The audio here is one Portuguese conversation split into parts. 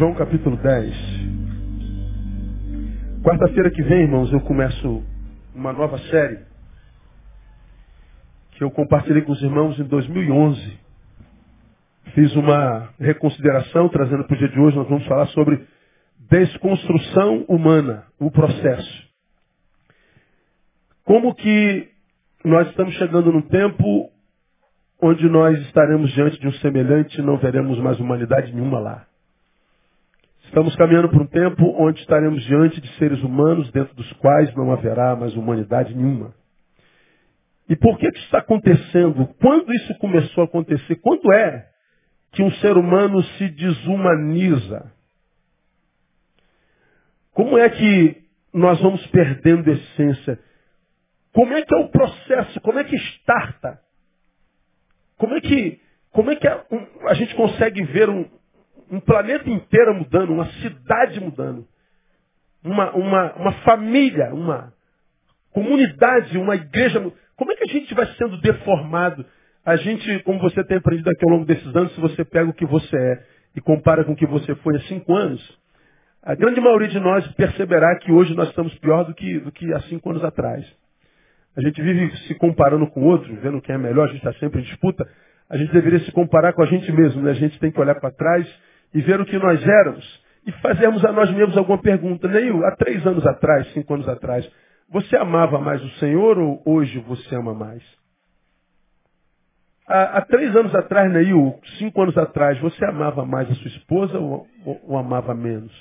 João capítulo 10. Quarta-feira que vem, irmãos, eu começo uma nova série que eu compartilhei com os irmãos em 2011. Fiz uma reconsideração, trazendo para o dia de hoje, nós vamos falar sobre desconstrução humana, o processo. Como que nós estamos chegando num tempo onde nós estaremos diante de um semelhante e não veremos mais humanidade nenhuma lá. Estamos caminhando para um tempo onde estaremos diante de seres humanos dentro dos quais não haverá mais humanidade nenhuma. E por que, que isso está acontecendo? Quando isso começou a acontecer? Quando é que um ser humano se desumaniza? Como é que nós vamos perdendo essência? Como é que é o processo? Como é que starta? Como é que, como é que a, um, a gente consegue ver um, um planeta inteiro mudando, uma cidade mudando, uma, uma, uma família, uma comunidade, uma igreja. Como é que a gente vai sendo deformado? A gente, como você tem aprendido aqui ao longo desses anos, se você pega o que você é e compara com o que você foi há cinco anos, a grande maioria de nós perceberá que hoje nós estamos pior do que, do que há cinco anos atrás. A gente vive se comparando com outros, vendo quem é melhor, a gente está sempre em disputa. A gente deveria se comparar com a gente mesmo, né? A gente tem que olhar para trás e ver o que nós éramos e fazermos a nós mesmos alguma pergunta. Neil, há três anos atrás, cinco anos atrás, você amava mais o Senhor ou hoje você ama mais? Há, há três anos atrás, Neil, cinco anos atrás, você amava mais a sua esposa ou, ou, ou amava menos?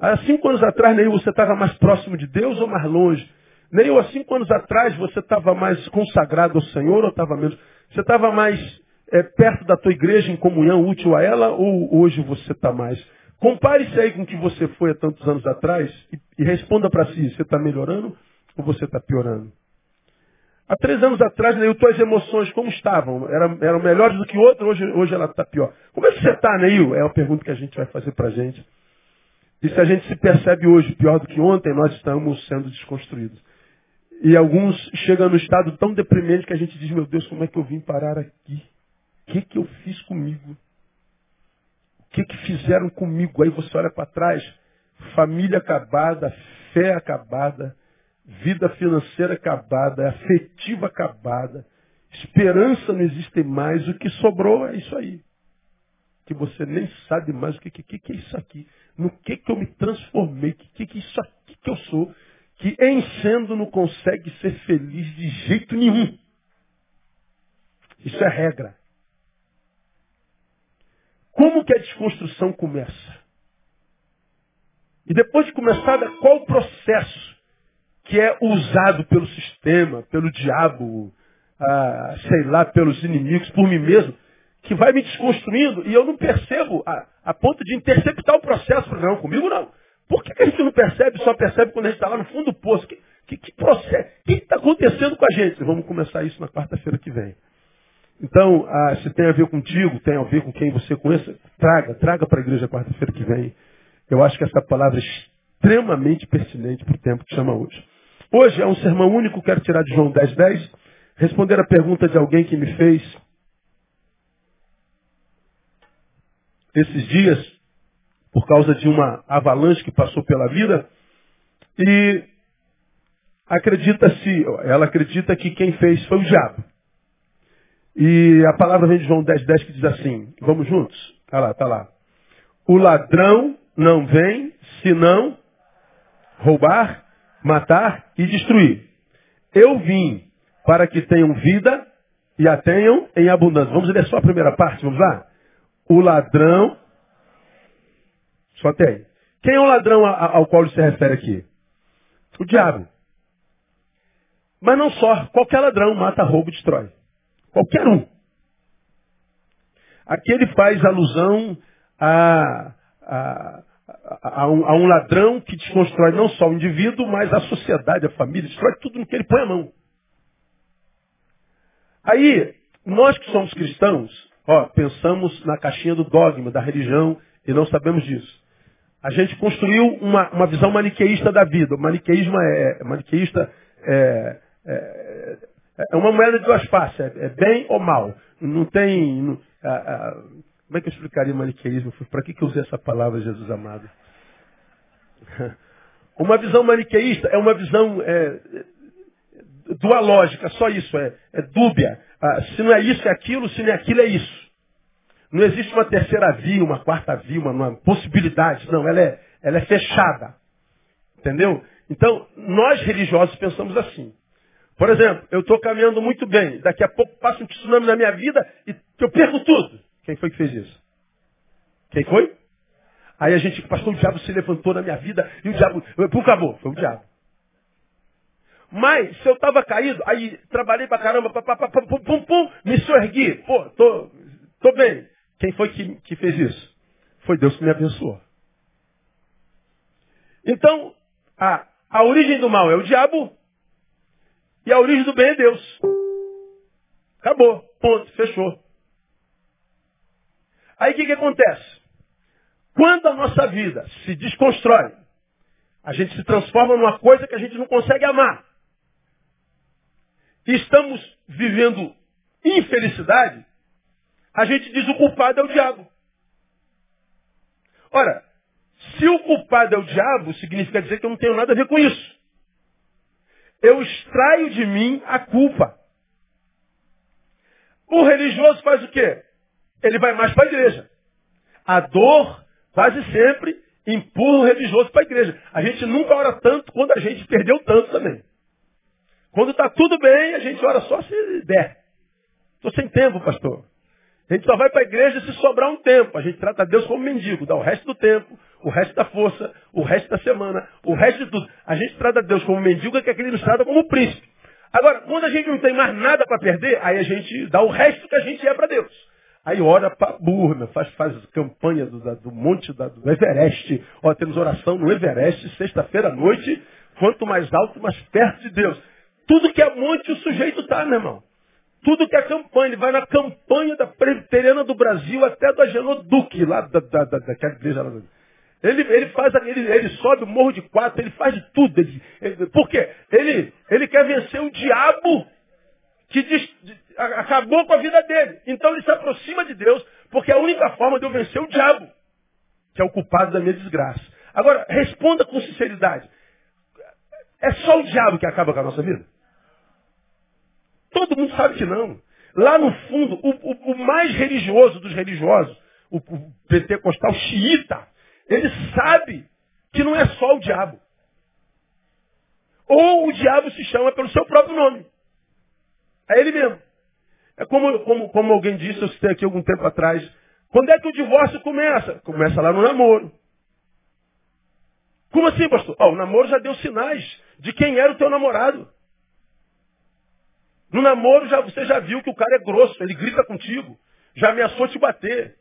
Há cinco anos atrás, Neil, você estava mais próximo de Deus ou mais longe? Neil, há cinco anos atrás, você estava mais consagrado ao Senhor ou estava menos? Você estava mais é, perto da tua igreja em comunhão útil a ela ou hoje você está mais? Compare-se aí com o que você foi há tantos anos atrás e, e responda para si, você está melhorando ou você está piorando? Há três anos atrás, Neil, tuas emoções como estavam? Eram, eram melhores do que outras, hoje, hoje ela está pior. Como é que você está, Neil? É a pergunta que a gente vai fazer para a gente. E se a gente se percebe hoje pior do que ontem, nós estamos sendo desconstruídos. E alguns chegam no estado tão deprimente que a gente diz, meu Deus, como é que eu vim parar aqui? Que, que eu fiz comigo? O que, que fizeram comigo? Aí você olha para trás, família acabada, fé acabada, vida financeira acabada, afetiva acabada, esperança não existe mais, o que sobrou é isso aí. Que você nem sabe mais o que, que, que é isso aqui. No que, que eu me transformei, o que, que é isso aqui que eu sou, que em sendo não consegue ser feliz de jeito nenhum. Isso é regra. Como que a desconstrução começa? E depois de começada, qual o processo que é usado pelo sistema, pelo diabo, ah, sei lá, pelos inimigos, por mim mesmo, que vai me desconstruindo e eu não percebo a, a ponto de interceptar o processo. Não, comigo não. Por que, a gente não percebe, só percebe quando a gente está lá no fundo do poço? Que, que, que processo? O que está acontecendo com a gente? Vamos começar isso na quarta-feira que vem. Então, ah, se tem a ver contigo, tem a ver com quem você conhece, traga, traga para a igreja quarta-feira que vem. Eu acho que essa palavra é extremamente pertinente para o tempo que chama hoje. Hoje é um sermão único, quero tirar de João 10, 10, responder a pergunta de alguém que me fez esses dias, por causa de uma avalanche que passou pela vida, e acredita-se, ela acredita que quem fez foi o diabo. E a palavra vem de João 10, 10 que diz assim, vamos juntos? Tá lá, tá lá. O ladrão não vem senão roubar, matar e destruir. Eu vim para que tenham vida e a tenham em abundância. Vamos ler só a primeira parte, vamos lá? O ladrão, só tem. Quem é o ladrão ao qual ele se refere aqui? O diabo. Mas não só, qualquer ladrão mata, rouba e destrói. Qualquer um. Aqui ele faz alusão a, a, a, um, a, um, ladrão que desconstrói não só o indivíduo, mas a sociedade, a família, destrói tudo no que ele põe a mão. Aí, nós que somos cristãos, ó, pensamos na caixinha do dogma, da religião, e não sabemos disso. A gente construiu uma, uma visão maniqueísta da vida. O maniqueísmo é, maniqueísta é, é, é uma moeda de duas faces, é, é bem ou mal. Não tem. Não, Como é que eu explicaria maniqueísmo? Para que, que eu usei essa palavra, Jesus amado? Uma visão maniqueísta é uma visão é, dualógica, só isso, é, é dúbia. Ah, se não é isso, é aquilo, se não é aquilo, é isso. Não existe uma terceira via, uma quarta via, uma, uma possibilidade. Não, ela é, ela é fechada. Entendeu? Então, nós religiosos pensamos assim. Por exemplo, eu estou caminhando muito bem. Daqui a pouco passa um tsunami na minha vida e eu perco tudo. Quem foi que fez isso? Quem foi? Aí a gente, pastor, o diabo se levantou na minha vida e o diabo, pum, acabou. Foi o diabo. Mas, se eu estava caído, aí trabalhei pra caramba, pá, pá, pá, pum, pum, pum, me soergui. Pô, tô, tô bem. Quem foi que, que fez isso? Foi Deus que me abençoou. Então, a, a origem do mal é o diabo e a origem do bem é Deus. Acabou. Ponto. Fechou. Aí o que, que acontece? Quando a nossa vida se desconstrói, a gente se transforma numa coisa que a gente não consegue amar. E estamos vivendo infelicidade, a gente diz o culpado é o diabo. Ora, se o culpado é o diabo, significa dizer que eu não tenho nada a ver com isso. Eu extraio de mim a culpa. O religioso faz o quê? Ele vai mais para a igreja. A dor, quase sempre, empurra o religioso para a igreja. A gente nunca ora tanto quando a gente perdeu tanto também. Quando está tudo bem, a gente ora só se der. Estou sem tempo, pastor. A gente só vai para a igreja se sobrar um tempo. A gente trata Deus como mendigo, dá o resto do tempo, o resto da força, o resto da semana, o resto de tudo. A gente trata Deus como mendigo, que aquele nos trata como príncipe. Agora, quando a gente não tem mais nada para perder, aí a gente dá o resto que a gente é para Deus. Aí ora para burra, faz, faz campanha do, do monte da, do Everest. Ó, temos oração no Everest, sexta-feira à noite. Quanto mais alto, mais perto de Deus. Tudo que é monte, o sujeito está, meu irmão. Tudo que é campanha, ele vai na campanha da Presbiteriana do Brasil até do Agenor Duque, lá da, da, da, daquela igreja lá. Ele, ele faz, ele, ele sobe o morro de quatro, ele faz de tudo. Ele, ele, por quê? Ele, ele quer vencer o diabo que diz, acabou com a vida dele. Então ele se aproxima de Deus, porque é a única forma de eu vencer o diabo, que é o culpado da minha desgraça. Agora, responda com sinceridade. É só o diabo que acaba com a nossa vida? Todo mundo sabe que não. Lá no fundo, o, o, o mais religioso dos religiosos, o, o pentecostal xiita, ele sabe que não é só o diabo. Ou o diabo se chama pelo seu próprio nome. É ele mesmo. É como, como, como alguém disse, eu citei aqui algum tempo atrás. Quando é que o divórcio começa? Começa lá no namoro. Como assim, pastor? Oh, o namoro já deu sinais de quem era o teu namorado. No namoro já, você já viu que o cara é grosso, ele grita contigo, já ameaçou te bater,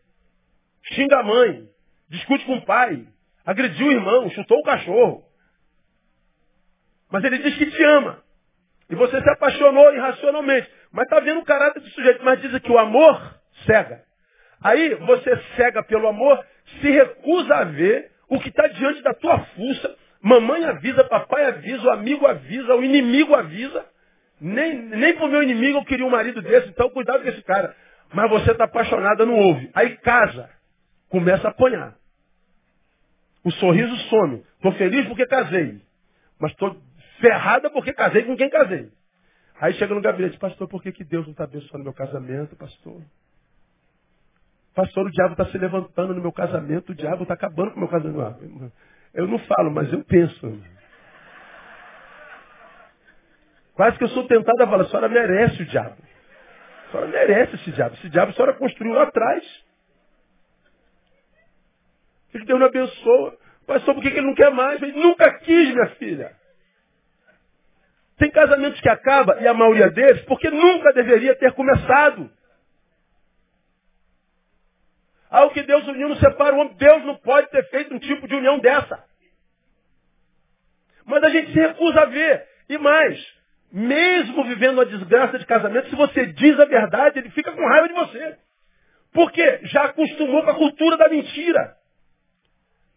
xinga a mãe, discute com o pai, agrediu o irmão, chutou o cachorro. Mas ele diz que te ama. E você se apaixonou irracionalmente. Mas está vendo o caráter do sujeito. Mas diz que o amor cega. Aí você cega pelo amor, se recusa a ver o que está diante da tua fuça. Mamãe avisa, papai avisa, o amigo avisa, o inimigo avisa. Nem, nem pro meu inimigo eu queria um marido desse, então cuidado com esse cara. Mas você está apaixonada, não ouve. Aí casa, começa a apanhar. O sorriso some. Estou feliz porque casei. Mas estou ferrada porque casei com quem casei. Aí chega no gabinete, pastor, por que, que Deus não está abençoando meu casamento, pastor? Pastor, o diabo está se levantando no meu casamento, o diabo está acabando com o meu casamento. Eu não falo, mas eu penso. Quase que eu sou tentado a falar, a senhora merece o diabo. A senhora merece esse diabo. Esse diabo a senhora construiu lá atrás. Que Deus não abençoa. Pastor, por que ele não quer mais? Ele nunca quis, minha filha. Tem casamentos que acabam, e a maioria deles, porque nunca deveria ter começado. Ao que Deus uniu não separa o homem. Deus não pode ter feito um tipo de união dessa. Mas a gente se recusa a ver. E mais, mesmo vivendo uma desgraça de casamento, se você diz a verdade, ele fica com raiva de você. Porque já acostumou com a cultura da mentira.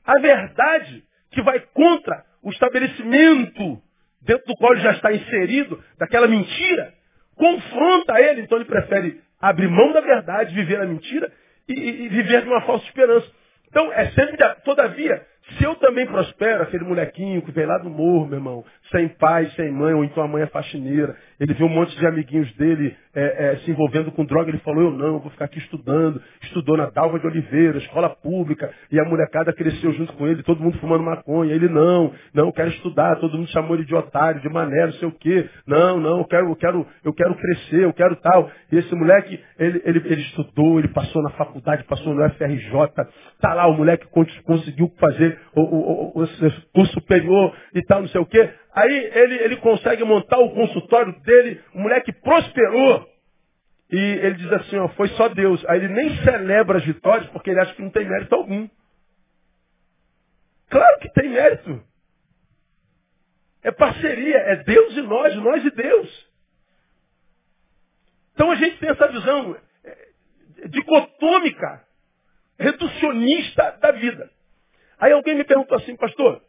A verdade que vai contra o estabelecimento dentro do qual ele já está inserido, daquela mentira, confronta ele, então ele prefere abrir mão da verdade, viver a mentira e, e viver de uma falsa esperança. Então, é sempre, todavia, se eu também prospero, aquele molequinho que veio lá do morro, meu irmão, sem pai, sem mãe, ou então a mãe é faxineira, ele viu um monte de amiguinhos dele é, é, se envolvendo com droga, ele falou, eu não, vou ficar aqui estudando. Estudou na Dalva de Oliveira, escola pública, e a molecada cresceu junto com ele, todo mundo fumando maconha. Ele, não, não, quero estudar, todo mundo chamou ele de otário, de mané, não sei o quê. Não, não, eu quero, eu quero, eu quero crescer, eu quero tal. E esse moleque, ele, ele, ele estudou, ele passou na faculdade, passou no FRJ, tá lá, o moleque conseguiu fazer o, o, o, o curso superior e tal, não sei o quê. Aí ele, ele consegue montar o consultório dele, o moleque prosperou. E ele diz assim, ó, foi só Deus. Aí ele nem celebra as vitórias porque ele acha que não tem mérito algum. Claro que tem mérito. É parceria, é Deus e nós, nós e Deus. Então a gente tem essa visão é, dicotômica, reducionista da vida. Aí alguém me perguntou assim, pastor,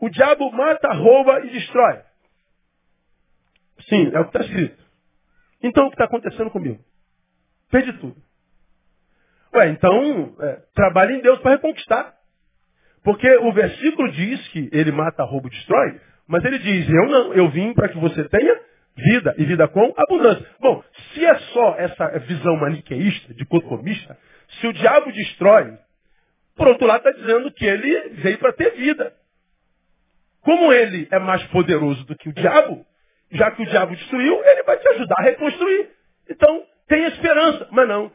o diabo mata, rouba e destrói. Sim, é o que está escrito. Então o que está acontecendo comigo? Perdi tudo. Ué, então é, trabalhe em Deus para reconquistar. Porque o versículo diz que ele mata, rouba e destrói, mas ele diz, eu não, eu vim para que você tenha vida e vida com abundância. Bom, se é só essa visão maniqueísta, dicotomista, se o diabo destrói, por outro lado está dizendo que ele veio para ter vida. Como ele é mais poderoso do que o diabo, já que o diabo destruiu, ele vai te ajudar a reconstruir. Então, tem esperança. Mas não.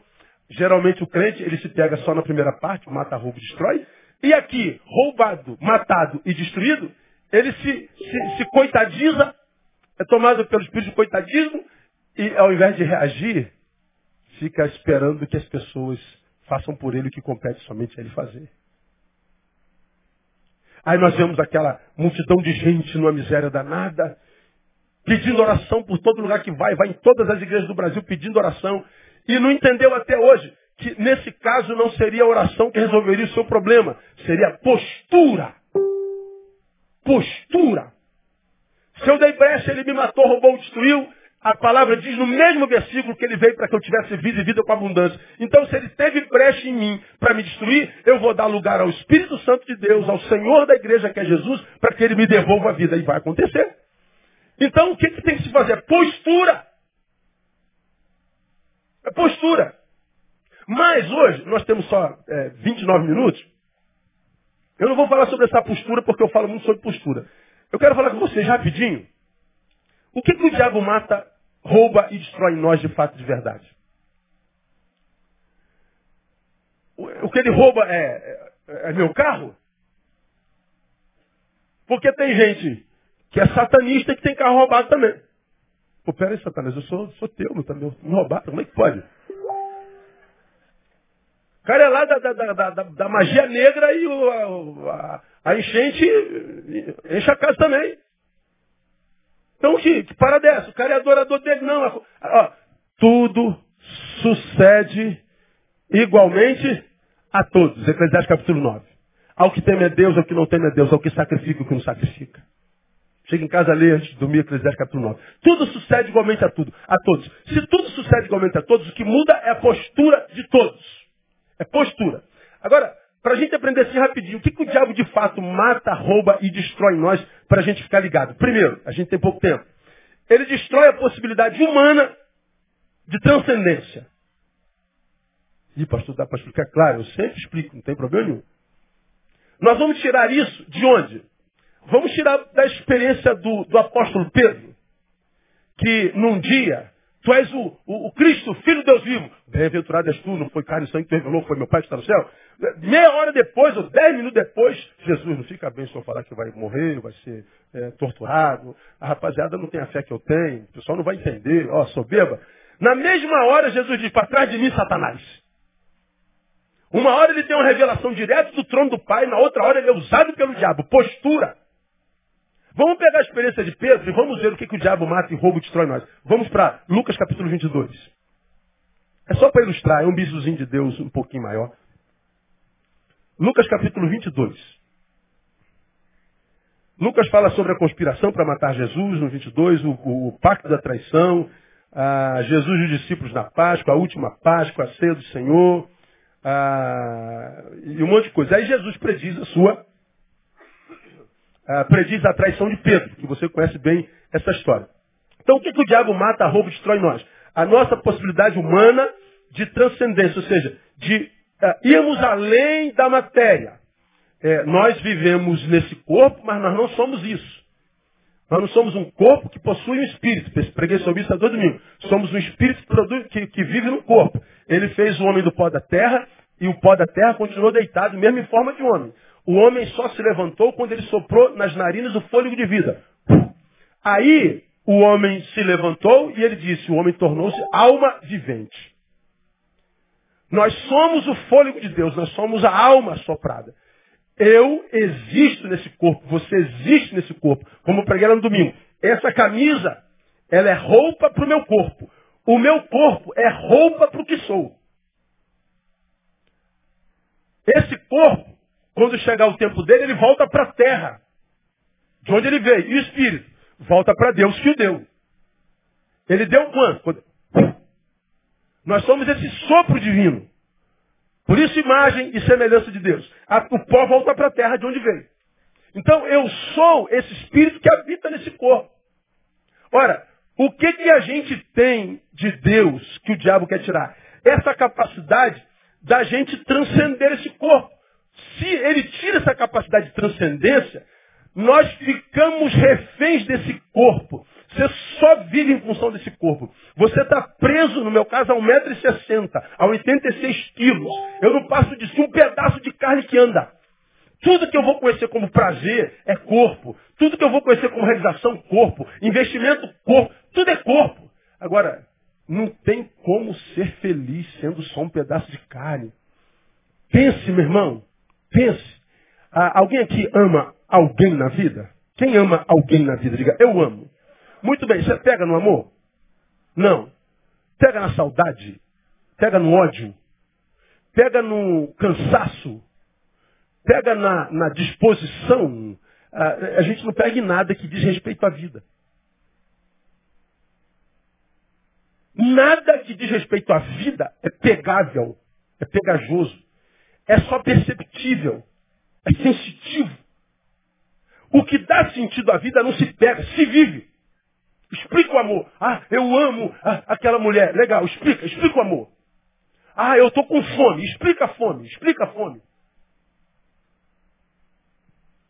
Geralmente o crente, ele se pega só na primeira parte, mata, rouba, destrói. E aqui, roubado, matado e destruído, ele se, se, se coitadiza, é tomado pelo espírito de coitadismo, e ao invés de reagir, fica esperando que as pessoas façam por ele o que compete somente a ele fazer. Aí nós vemos aquela multidão de gente numa miséria danada, pedindo oração por todo lugar que vai, vai em todas as igrejas do Brasil pedindo oração. E não entendeu até hoje que nesse caso não seria a oração que resolveria o seu problema, seria postura. Postura. Se eu dei brecha, ele me matou, roubou, destruiu, a palavra diz no mesmo versículo que ele veio para que eu tivesse vida e vida com abundância. Então, se ele teve brecha em mim para me destruir, eu vou dar lugar ao Espírito Santo de Deus, ao Senhor da igreja que é Jesus, para que ele me devolva a vida. E vai acontecer. Então, o que, que tem que se fazer? Postura. É postura. Mas hoje, nós temos só é, 29 minutos. Eu não vou falar sobre essa postura porque eu falo muito sobre postura. Eu quero falar com vocês rapidinho. O que, que o diabo mata rouba e destrói em nós de fato de verdade. O que ele rouba é, é, é meu carro? Porque tem gente que é satanista e que tem carro roubado também. Pô, peraí, Satanás, eu sou, sou teu, meu, também, me roubado, como é que pode? O cara é lá da, da, da, da, da magia negra e o, a, a enchente enche a casa também. Então, que, que parada é essa? O cara é adorador dele. Não. Ó, tudo sucede igualmente a todos. Eclesiastes capítulo 9. Ao que teme a Deus, ao que não teme a Deus, ao que sacrifica, ao que não sacrifica. Chega em casa, lê antes de dormir Eclesiastes capítulo 9. Tudo sucede igualmente a tudo, a todos. Se tudo sucede igualmente a todos, o que muda é a postura de todos. É postura. Agora, para a gente aprender assim rapidinho, o que, que o diabo de fato mata, rouba e destrói nós para a gente ficar ligado? Primeiro, a gente tem pouco tempo. Ele destrói a possibilidade humana de transcendência. E pastor, dá para explicar? Claro, eu sempre explico, não tem problema nenhum. Nós vamos tirar isso de onde? Vamos tirar da experiência do, do apóstolo Pedro, que num dia Tu és o, o, o Cristo, Filho de Deus vivo. Bem-aventurado és tu, não foi carne e sangue que revelou, foi meu Pai que está no céu. Meia hora depois, ou dez minutos depois, Jesus, não fica bem eu falar que vai morrer, vai ser é, torturado. A rapaziada não tem a fé que eu tenho, o pessoal não vai entender, ó, soberba. Na mesma hora, Jesus diz, para trás de mim, Satanás. Uma hora ele tem uma revelação direta do trono do Pai, na outra hora ele é usado pelo diabo. Postura. Vamos pegar a experiência de Pedro e vamos ver o que, que o diabo mata e rouba e destrói nós. Vamos para Lucas capítulo 22. É só para ilustrar, é um bisuzinho de Deus um pouquinho maior. Lucas capítulo 22. Lucas fala sobre a conspiração para matar Jesus no 22, o, o, pacto da traição, Jesus e os discípulos na Páscoa, a última Páscoa, a ceia do Senhor, ah, e um monte de coisa. Aí Jesus prediz a sua, ah, prediz a traição de Pedro, que você conhece bem essa história. Então o que, que o diabo mata, rouba e destrói nós? A nossa possibilidade humana de transcendência, ou seja, de ah, irmos além da matéria. É, nós vivemos nesse corpo, mas nós não somos isso. Nós não somos um corpo que possui um espírito. Preguei sobre isso há dois domingos. Somos um espírito que, que, vive no corpo. Ele fez o homem do pó da terra e o pó da terra continuou deitado, mesmo em forma de homem. O homem só se levantou quando ele soprou nas narinas o fôlego de vida. Aí o homem se levantou e ele disse: o homem tornou-se alma vivente. Nós somos o fôlego de Deus, nós somos a alma soprada. Eu existo nesse corpo, você existe nesse corpo. Como eu preguei no domingo. Essa camisa, ela é roupa para o meu corpo. O meu corpo é roupa para o que sou. Esse corpo, quando chegar o tempo dele, ele volta para a terra. De onde ele veio. E o espírito volta para Deus que o deu. Ele deu quanto? Nós somos esse sopro divino. Por isso, imagem e semelhança de Deus. O pó volta para a terra de onde veio. Então, eu sou esse espírito que habita nesse corpo. Ora, o que, que a gente tem de Deus que o diabo quer tirar? Essa capacidade da gente transcender esse corpo. Se ele tira essa capacidade de transcendência, nós ficamos reféns desse corpo. Você só vive em função desse corpo. Você está preso, no meu caso, a 1,60m, a 86 quilos. Eu não passo de um pedaço de carne que anda. Tudo que eu vou conhecer como prazer é corpo. Tudo que eu vou conhecer como realização, corpo. Investimento, corpo. Tudo é corpo. Agora, não tem como ser feliz sendo só um pedaço de carne. Pense, meu irmão. Pense. Ah, alguém aqui ama alguém na vida? Quem ama alguém na vida? Diga, eu amo. Muito bem, você pega no amor? Não. Pega na saudade? Pega no ódio? Pega no cansaço? Pega na, na disposição? A, a gente não pega em nada que diz respeito à vida. Nada que diz respeito à vida é pegável, é pegajoso, é só perceptível, é sensitivo. O que dá sentido à vida não se pega, se vive. Explica o amor. Ah, eu amo aquela mulher. Legal, explica, explica o amor. Ah, eu estou com fome. Explica a fome, explica a fome.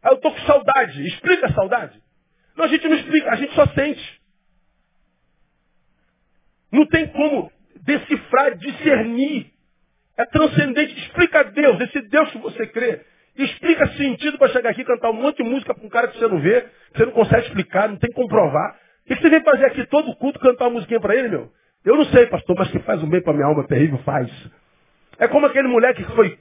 Ah, eu estou com saudade. Explica a saudade. Não, a gente não explica, a gente só sente. Não tem como decifrar, discernir. É transcendente. Explica a Deus, esse Deus que você crê. Explica sentido para chegar aqui e cantar um monte de música para um cara que você não vê, que você não consegue explicar, não tem que comprovar. O que você vem fazer aqui todo culto cantar uma musiquinha para ele, meu? Eu não sei, pastor, mas que faz um bem para minha alma terrível, faz. É como aquele moleque que foi,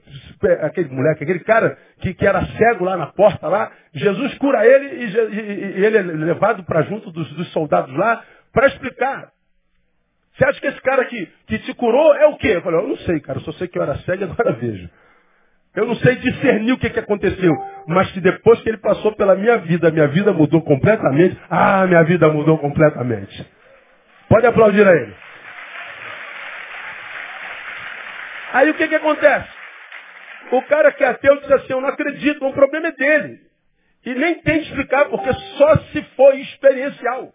aquele moleque, aquele cara que, que era cego lá na porta lá, Jesus cura ele e, e, e ele é levado para junto dos, dos, soldados lá para explicar. Você acha que esse cara que, que te curou é o quê? Eu falei, eu não sei, cara, eu só sei que eu era cego e agora vejo. Eu não sei discernir o que, que aconteceu, mas que depois que ele passou pela minha vida, minha vida mudou completamente. Ah, minha vida mudou completamente. Pode aplaudir a ele. Aí o que, que acontece? O cara que é ateu diz assim, eu não acredito, o problema é dele. E nem tem de explicar, porque só se foi experiencial.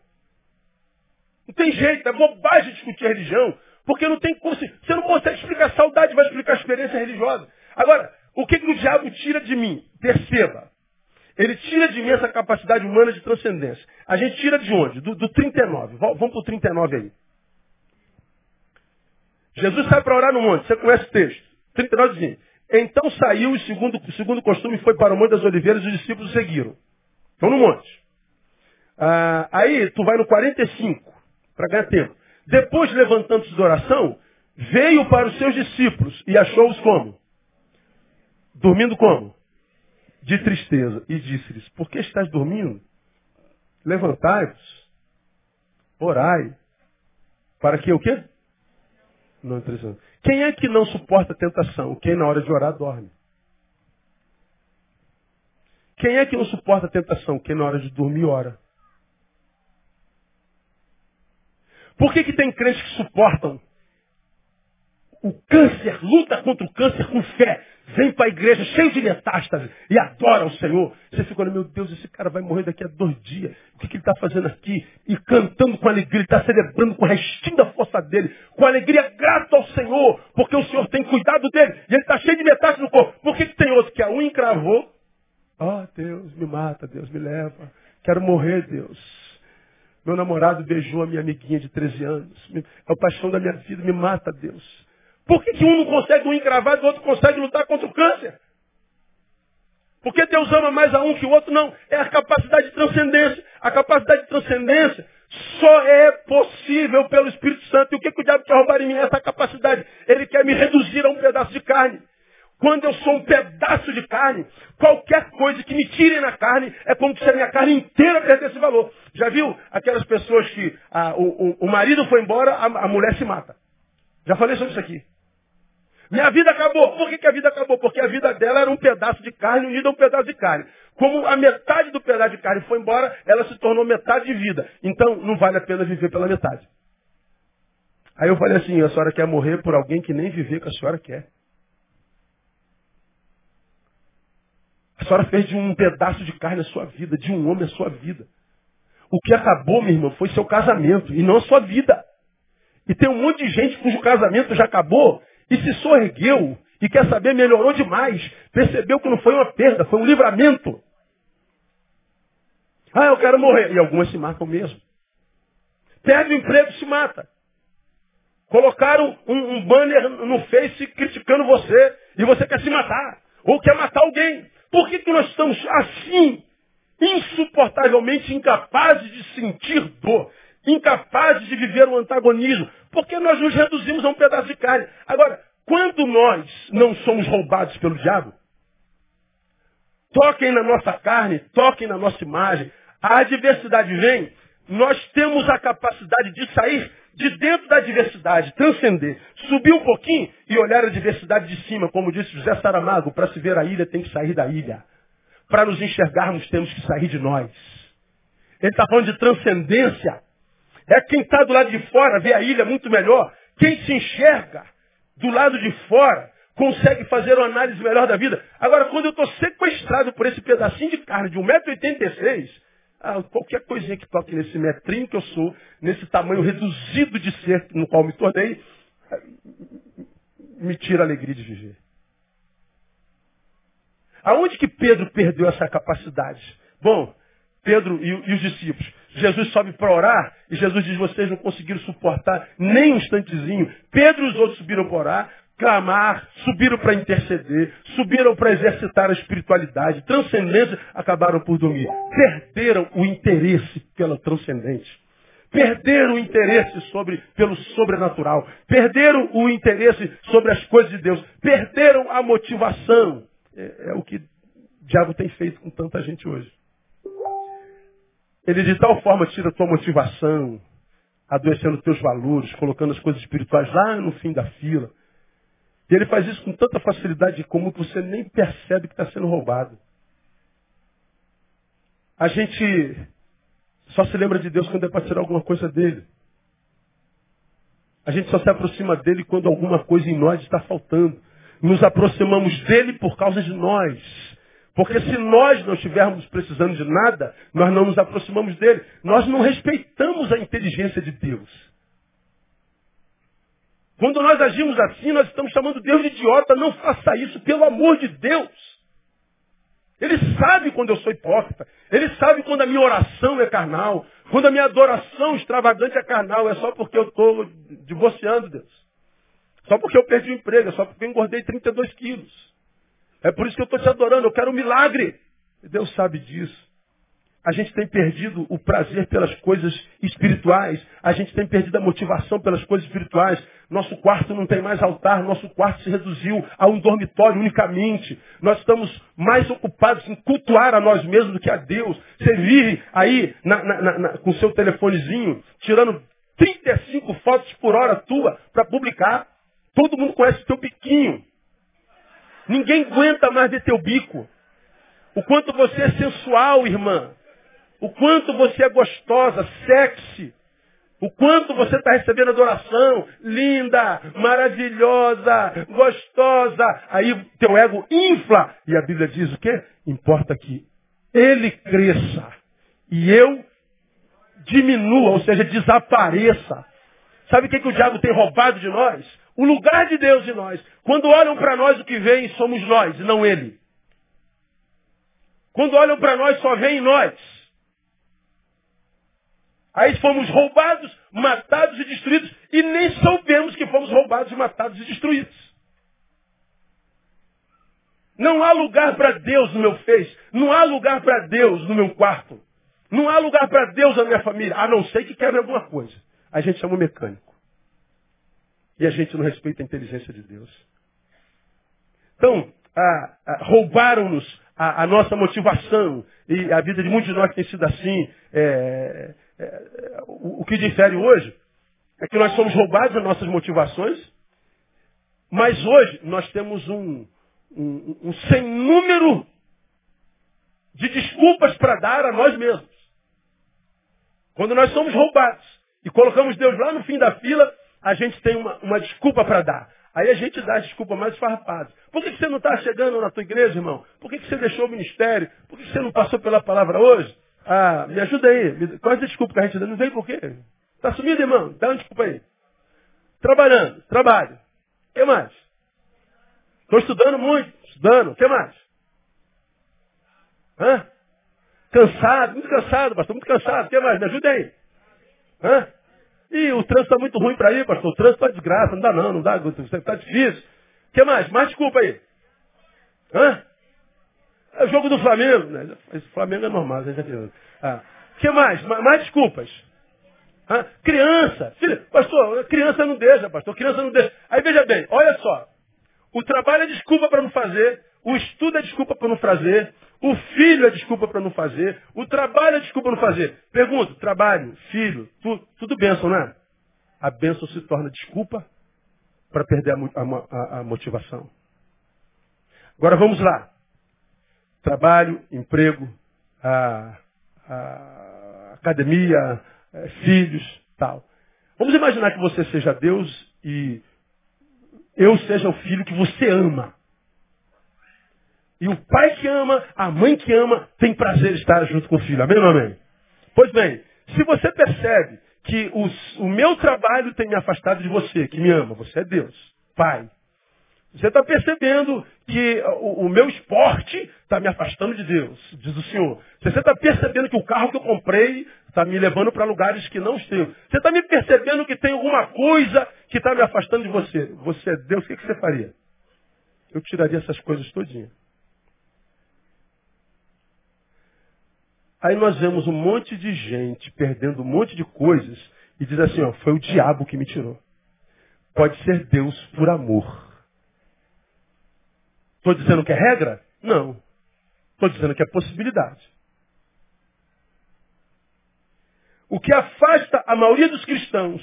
Não tem jeito, é bobagem discutir religião, porque não tem. Você não consegue explicar saudade, vai explicar a experiência religiosa. Agora, o que, que o diabo tira de mim? Perceba. Ele tira de mim essa capacidade humana de transcendência. A gente tira de onde? Do, do 39. Vamos para o 39 aí. Jesus sai para orar no monte. Você conhece o texto. 39 diz Então saiu, segundo, segundo costume, foi para o Monte das Oliveiras e os discípulos seguiram. Estão no monte. Ah, aí tu vai no 45, para ganhar tempo. Depois, levantando-se de oração, veio para os seus discípulos e achou-os como? Dormindo como? De tristeza. E disse-lhes, por que estás dormindo? Levantai-vos, orai, para que o quê? Não interessante. Quem é que não suporta a tentação? Quem na hora de orar dorme. Quem é que não suporta a tentação? Quem na hora de dormir ora. Por que, que tem crentes que suportam o câncer, luta contra o câncer com fé, vem para a igreja cheio de metástase e adora o Senhor. Você fica olhando, meu Deus, esse cara vai morrer daqui a dois dias. O que, que ele está fazendo aqui? E cantando com alegria, ele está celebrando com o restinho da força dele, com alegria grato ao Senhor, porque o Senhor tem cuidado dele. E ele está cheio de metástase no corpo. Por que, que tem outro que a unha encravou? Oh, Deus, me mata, Deus, me leva. Quero morrer, Deus. Meu namorado beijou a minha amiguinha de 13 anos. É o paixão da minha vida, me mata, Deus. Por que, que um não consegue um encravado e o outro consegue lutar contra o câncer? Porque Deus ama mais a um que o outro? Não. É a capacidade de transcendência. A capacidade de transcendência só é possível pelo Espírito Santo. E o que, que o diabo quer roubar em mim? Essa capacidade. Ele quer me reduzir a um pedaço de carne. Quando eu sou um pedaço de carne, qualquer coisa que me tire na carne é como se a minha carne inteira perdesse valor. Já viu aquelas pessoas que ah, o, o, o, marido foi embora, a, a mulher se mata? Já falei sobre isso aqui. Minha vida acabou. Por que, que, a vida acabou? Porque a vida dela era um pedaço de carne unido a um pedaço de carne. Como a metade do pedaço de carne foi embora, ela se tornou metade de vida. Então não vale a pena viver pela metade. Aí eu falei assim, a senhora quer morrer por alguém que nem viver que a senhora quer. A senhora fez de um pedaço de carne a sua vida, de um homem a sua vida. O que acabou, minha irmã, foi seu casamento e não a sua vida. E tem um monte de gente cujo casamento já acabou e se sorgueu e quer saber, melhorou demais. Percebeu que não foi uma perda, foi um livramento. Ah, eu quero morrer. E algumas se matam mesmo. Perde o emprego se mata. Colocaram um, um banner no Face criticando você e você quer se matar. Ou quer matar alguém. Por que, que nós estamos assim, insuportavelmente incapazes de sentir dor? incapazes de viver o antagonismo, porque nós nos reduzimos a um pedaço de carne. Agora, quando nós não somos roubados pelo diabo, toquem na nossa carne, toquem na nossa imagem, a adversidade vem, nós temos a capacidade de sair de dentro da adversidade, transcender, subir um pouquinho e olhar a adversidade de cima, como disse José Saramago, para se ver a ilha tem que sair da ilha. Para nos enxergarmos temos que sair de nós. Ele está falando de transcendência. É quem está do lado de fora, vê a ilha muito melhor. Quem se enxerga do lado de fora consegue fazer uma análise melhor da vida. Agora, quando eu estou sequestrado por esse pedacinho de carne de 1,86m, ah, qualquer coisinha que toque nesse metrinho que eu sou, nesse tamanho reduzido de ser no qual me tornei, me tira a alegria de viver. Aonde que Pedro perdeu essa capacidade? Bom, Pedro e, os discípulos Jesus sobe para orar e Jesus diz: vocês não conseguiram suportar nem um instantezinho. Pedro e os outros subiram para orar, clamar, subiram para interceder, subiram para exercitar a espiritualidade, transcendência, acabaram por dormir. Perderam o interesse pela transcendente. Perderam o interesse sobre, pelo sobrenatural. Perderam o interesse sobre as coisas de Deus. Perderam a motivação. É, é o que o diabo tem feito com tanta gente hoje. Ele de tal forma tira a tua motivação, adoecendo teus valores, colocando as coisas espirituais lá no fim da fila. E ele faz isso com tanta facilidade que você nem percebe que está sendo roubado. A gente só se lembra de Deus quando é para tirar alguma coisa dele. A gente só se aproxima dele quando alguma coisa em nós está faltando. Nos aproximamos dele por causa de nós. Porque se nós não estivermos precisando de nada, nós não nos aproximamos dele. Nós não respeitamos a inteligência de Deus. Quando nós agimos assim, nós estamos chamando Deus de idiota. Não faça isso, pelo amor de Deus. Ele sabe quando eu sou hipócrita. Ele sabe quando a minha oração é carnal. Quando a minha adoração extravagante é carnal. É só porque eu estou divorciando Deus. Só porque eu perdi o emprego. É só porque eu engordei 32 quilos. É por isso que eu estou te adorando, eu quero um milagre. Deus sabe disso. A gente tem perdido o prazer pelas coisas espirituais. A gente tem perdido a motivação pelas coisas espirituais. Nosso quarto não tem mais altar. Nosso quarto se reduziu a um dormitório unicamente. Nós estamos mais ocupados em cultuar a nós mesmos do que a Deus. Você vive aí na, na, na, com seu telefonezinho, tirando 35 fotos por hora tua para publicar. Todo mundo conhece o teu biquinho. Ninguém aguenta mais ver teu bico. O quanto você é sensual, irmã. O quanto você é gostosa, sexy. O quanto você está recebendo adoração, linda, maravilhosa, gostosa. Aí teu ego infla. E a Bíblia diz o quê? Importa que ele cresça e eu diminua, ou seja, desapareça. Sabe o que, que o diabo tem roubado de nós? O lugar de Deus em nós. Quando olham para nós, o que vem somos nós, não ele. Quando olham para nós, só vem nós. Aí fomos roubados, matados e destruídos, e nem soubemos que fomos roubados, matados e destruídos. Não há lugar para Deus no meu Face. Não há lugar para Deus no meu quarto. Não há lugar para Deus na minha família, a não ser que quebre alguma coisa. A gente chama o mecânico. E a gente não respeita a inteligência de Deus. Então, roubaram-nos a, a, nossa motivação. E a vida de muitos de nós tem sido assim. É, o, o que difere hoje é que nós somos roubados das nossas motivações, mas hoje nós temos um, um, um sem número de desculpas para dar a nós mesmos. Quando nós somos roubados e colocamos Deus lá no fim da fila, a gente tem uma, uma desculpa para dar. Aí a gente dá a desculpa mais farrapada. Por que, que você não está chegando na tua igreja, irmão? Por que, que você deixou o ministério? Por que, que você não passou pela palavra hoje? Ah, me ajuda aí. Qual é a desculpa que a gente dá? Não vem por quê? Está sumido, irmão? Dá uma desculpa aí. Trabalhando, trabalho. O que mais? Estou estudando muito, estudando. O que mais? Hã? Cansado, muito cansado, pastor, muito cansado. O que mais? Me ajuda aí. Hã? Ih, o trânsito está muito ruim para ir, pastor. O trânsito está desgraça, não dá não, não dá, está difícil. O que mais? Mais desculpa aí. Hã? É o jogo do Flamengo. Né? Esse Flamengo é normal, já O ah. que mais? Mais desculpas. Hã? Criança. Filho, pastor, criança não deixa, pastor. Criança não deixa. Aí veja bem, olha só. O trabalho é desculpa para não fazer. O estudo é desculpa para não fazer. O filho é desculpa para não fazer. O trabalho é desculpa para não fazer. Pergunto, trabalho, filho, tu, tudo bênção, não é? A bênção se torna desculpa para perder a, a, a motivação. Agora vamos lá. Trabalho, emprego, a, a academia, é, filhos, tal. Vamos imaginar que você seja Deus e eu seja o filho que você ama. E o pai que ama, a mãe que ama, tem prazer em estar junto com o filho. Amém ou amém? Pois bem, se você percebe que os, o meu trabalho tem me afastado de você, que me ama, você é Deus, pai. Você está percebendo que o, o meu esporte está me afastando de Deus, diz o Senhor. Você está percebendo que o carro que eu comprei está me levando para lugares que não estão. Você está me percebendo que tem alguma coisa que está me afastando de você. Você é Deus, o que, que você faria? Eu tiraria essas coisas todinhas. Aí nós vemos um monte de gente perdendo um monte de coisas e diz assim, ó, foi o diabo que me tirou. Pode ser Deus por amor. Estou dizendo que é regra? Não. Estou dizendo que é possibilidade. O que afasta a maioria dos cristãos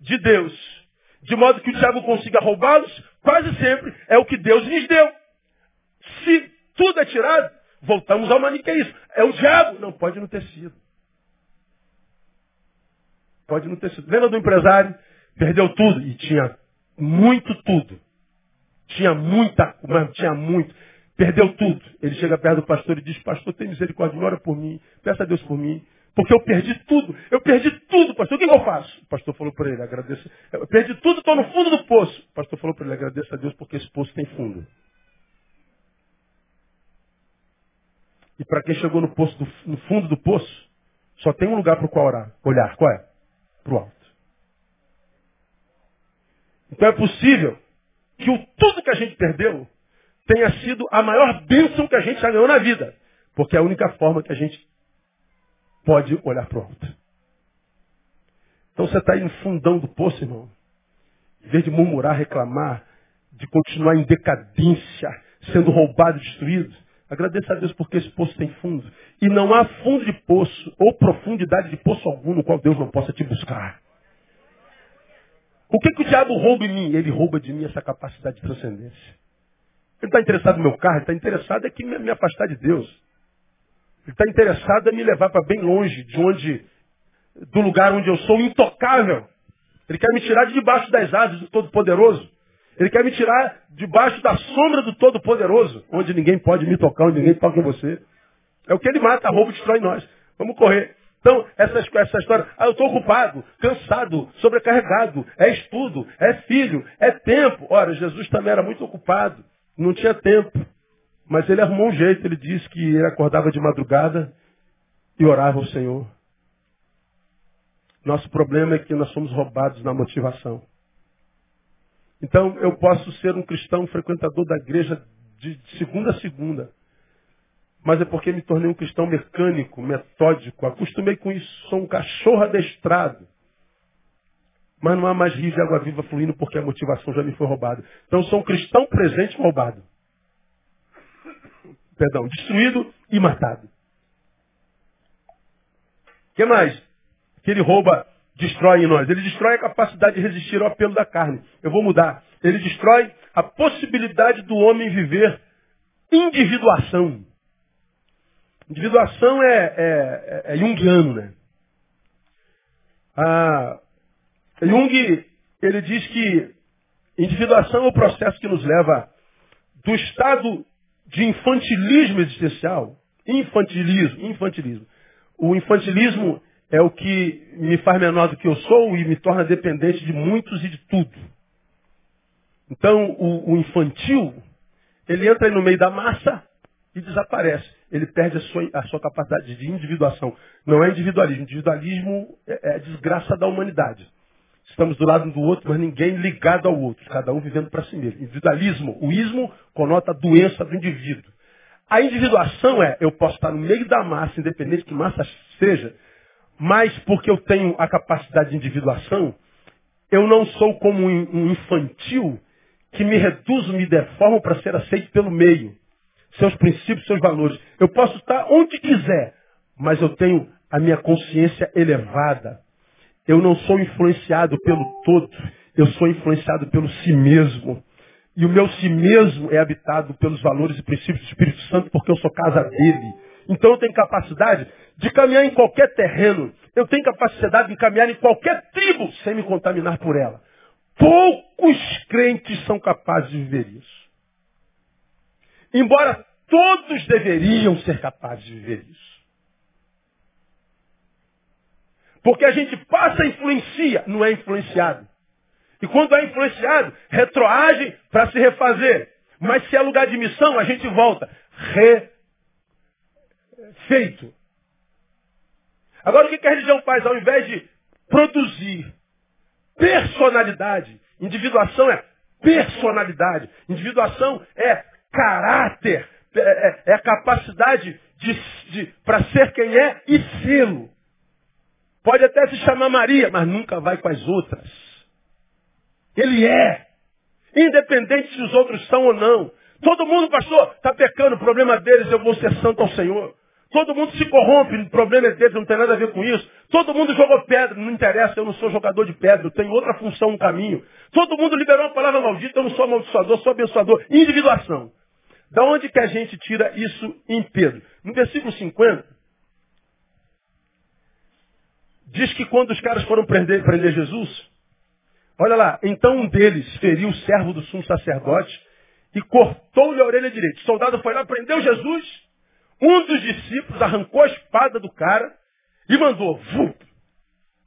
de Deus, de modo que o diabo consiga roubá-los, quase sempre é o que Deus lhes deu. Se tudo é tirado, Voltamos ao maniqueísmo. É o diabo. Não, pode não ter sido. Pode não ter sido. Lembra do empresário? Perdeu tudo. E tinha muito tudo. Tinha muita, mas tinha muito. Perdeu tudo. Ele chega perto do pastor e diz, pastor, tem misericórdia, ora por mim. Peça a Deus por mim. Porque eu perdi tudo. Eu perdi tudo, pastor. O que, eu faço? O pastor falou para ele, agradeça. Eu perdi tudo, estou no fundo do poço. O pastor falou para ele, agradeça a Deus porque esse poço tem fundo. E para quem chegou no, poço do, no, fundo do poço, só tem um lugar para o qual orar, olhar. Qual é? Para o alto. Então é possível que o tudo que a gente perdeu tenha sido a maior bênção que a gente já ganhou na vida. Porque é a única forma que a gente pode olhar para o alto. Então você está aí no fundão do poço, irmão. Em vez de murmurar, reclamar, de continuar em decadência, sendo roubado, destruído, Agradeça a Deus porque esse poço tem fundo. E não há fundo de poço ou profundidade de poço algum no qual Deus não possa te buscar. O que, que o diabo rouba em mim? Ele rouba de mim essa capacidade de transcendência. Ele está interessado no meu carro, ele está interessado é que me, me afastar de Deus. Ele está interessado em me levar para bem longe de onde do lugar onde eu sou intocável. Ele quer me tirar de debaixo das asas do Todo-Poderoso. Ele quer me tirar debaixo da sombra do Todo-Poderoso, onde ninguém pode me tocar, onde ninguém toca em você. É o que ele mata, rouba e destrói nós. Vamos correr. Então, essa, essa história, ah, eu estou ocupado, cansado, sobrecarregado, é estudo, é filho, é tempo. Ora, Jesus também era muito ocupado, não tinha tempo. Mas ele arrumou um jeito, ele disse que ele acordava de madrugada e orava ao Senhor. Nosso problema é que nós somos roubados na motivação. Então, eu posso ser um cristão frequentador da igreja de segunda a segunda. Mas é porque me tornei um cristão mecânico, metódico. Acostumei com isso. Sou um cachorro adestrado. Mas não há mais rio de água viva fluindo porque a motivação já me foi roubada. Então, sou um cristão presente roubado. Perdão, destruído e matado. O que mais? Que ele rouba destrói em nós? Ele destrói a capacidade de resistir ao apelo da carne. Eu vou mudar. Ele destrói a possibilidade do homem viver individuação. Individuação é, é, é, é né? Ah, Jung, ele diz que individuação é o processo que nos leva do estado de infantilismo existencial, infantilismo, infantilismo. O infantilismo é o que me faz menor do que eu sou e me torna dependente de muitos e de tudo. Então, o, o infantil, ele entra no meio da massa e desaparece. Ele perde a sua, a sua capacidade de individuação. Não é individualismo. Individualismo é, é a desgraça da humanidade. Estamos do lado um do outro, mas ninguém ligado ao outro. Cada um vivendo para si mesmo. Individualismo, o ismo conota a doença do indivíduo. A individuação é, eu posso estar no meio da massa, independente de que massa seja, mas porque eu tenho a capacidade de individuação, eu não sou como um infantil que me reduzo, me deformo para ser aceito pelo meio. Seus princípios, seus valores. Eu posso estar onde quiser, mas eu tenho a minha consciência elevada. Eu não sou influenciado pelo todo, eu sou influenciado pelo si mesmo. E o meu si mesmo é habitado pelos valores e princípios do Espírito Santo, porque eu sou casa dele. Então eu tenho capacidade de caminhar em qualquer terreno. Eu tenho capacidade de caminhar em qualquer tribo sem me contaminar por ela. Poucos crentes são capazes de viver isso. Embora todos deveriam ser capazes de viver isso. Porque a gente passa e influencia, não é influenciado. E quando é influenciado, retroage para se refazer. Mas se é lugar de missão, a gente volta. Refeito. Agora o que a religião faz? Ao invés de produzir personalidade, individuação é personalidade, individuação é caráter, é, é, é a capacidade de, de para ser quem é e sê-lo. Pode até se chamar Maria, mas nunca vai com as outras. Ele é. Independente se os outros são ou não. Todo mundo, pastor, está pecando, o problema deles, eu vou ser santo ao Senhor. Todo mundo se corrompe, o problema é deles, não tem nada a ver com isso. Todo mundo jogou pedra, não interessa, eu não sou jogador de pedra, eu tenho outra função no caminho. Todo mundo liberou uma palavra maldita, eu não sou amaldiçoador, sou abençoador. Individuação. Da onde que a gente tira isso em Pedro? No versículo 50, diz que quando os caras foram prender, prender Jesus, olha lá, então um deles feriu o servo do sumo sacerdote e cortou-lhe a orelha direita. O soldado foi lá, prendeu Jesus, um dos discípulos arrancou a espada do cara e mandou, vup,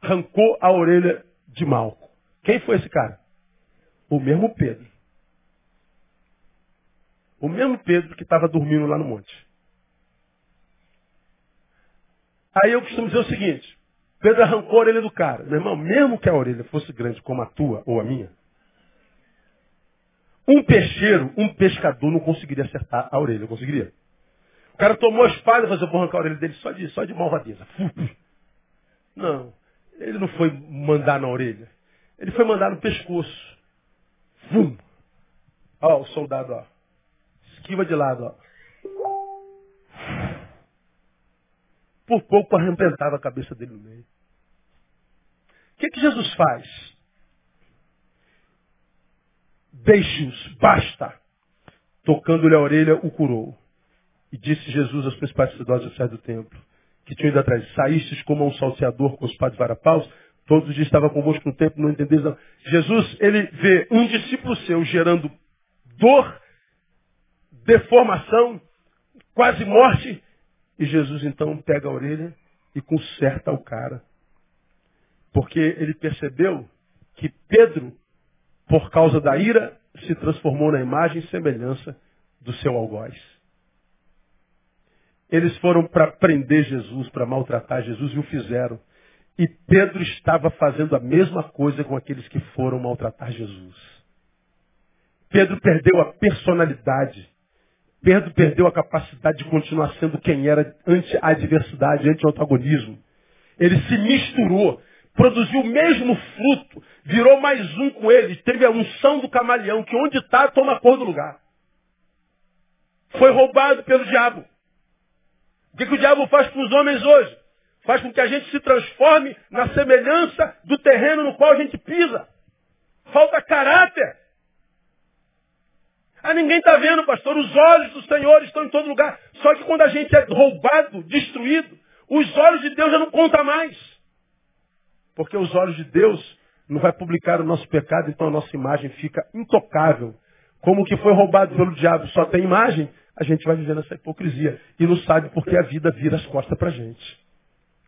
arrancou a orelha de Malco. Quem foi esse cara? O mesmo Pedro. O mesmo Pedro que estava dormindo lá no monte. Aí eu costumo dizer o seguinte, Pedro arrancou a orelha do cara. Meu irmão, mesmo que a orelha fosse grande como a tua ou a minha, um peixeiro, um pescador não conseguiria acertar a orelha, conseguiria? O cara tomou a espada e falou, eu vou arrancar a orelha dele só de, só de malvadeza. Não. Ele não foi mandar na orelha. Ele foi mandar no pescoço. Vum. Ó, o soldado, ó. Esquiva de lado, ó. Por pouco arrebentava a cabeça dele no meio. O que, que Jesus faz? Deixe-os, basta. Tocando-lhe a orelha, o curou. E disse Jesus aos principais sacerdotes do templo, que tinham ido atrás. Saístes como um salteador com os padres varapaus, todos os dias estava convosco no tempo, não entendeis não. Jesus, ele vê um discípulo seu gerando dor, deformação, quase morte, e Jesus então pega a orelha e conserta o cara. Porque ele percebeu que Pedro, por causa da ira, se transformou na imagem e semelhança do seu algoz. Eles foram para prender Jesus, para maltratar Jesus e o fizeram. E Pedro estava fazendo a mesma coisa com aqueles que foram maltratar Jesus. Pedro perdeu a personalidade. Pedro perdeu a capacidade de continuar sendo quem era ante a adversidade, ante o antagonismo. Ele se misturou, produziu o mesmo fruto, virou mais um com ele, teve a unção do camaleão, que onde está, toma cor do lugar. Foi roubado pelo diabo. O que, que o diabo faz com os homens hoje? Faz com que a gente se transforme na semelhança do terreno no qual a gente pisa. Falta caráter. Ah, ninguém está vendo, pastor. Os olhos do Senhor estão em todo lugar. Só que quando a gente é roubado, destruído, os olhos de Deus já não contam mais. Porque os olhos de Deus não vai publicar o nosso pecado, então a nossa imagem fica intocável. Como que foi roubado pelo diabo só tem imagem, a gente vai vivendo essa hipocrisia. E não sabe porque a vida vira as costas para a gente.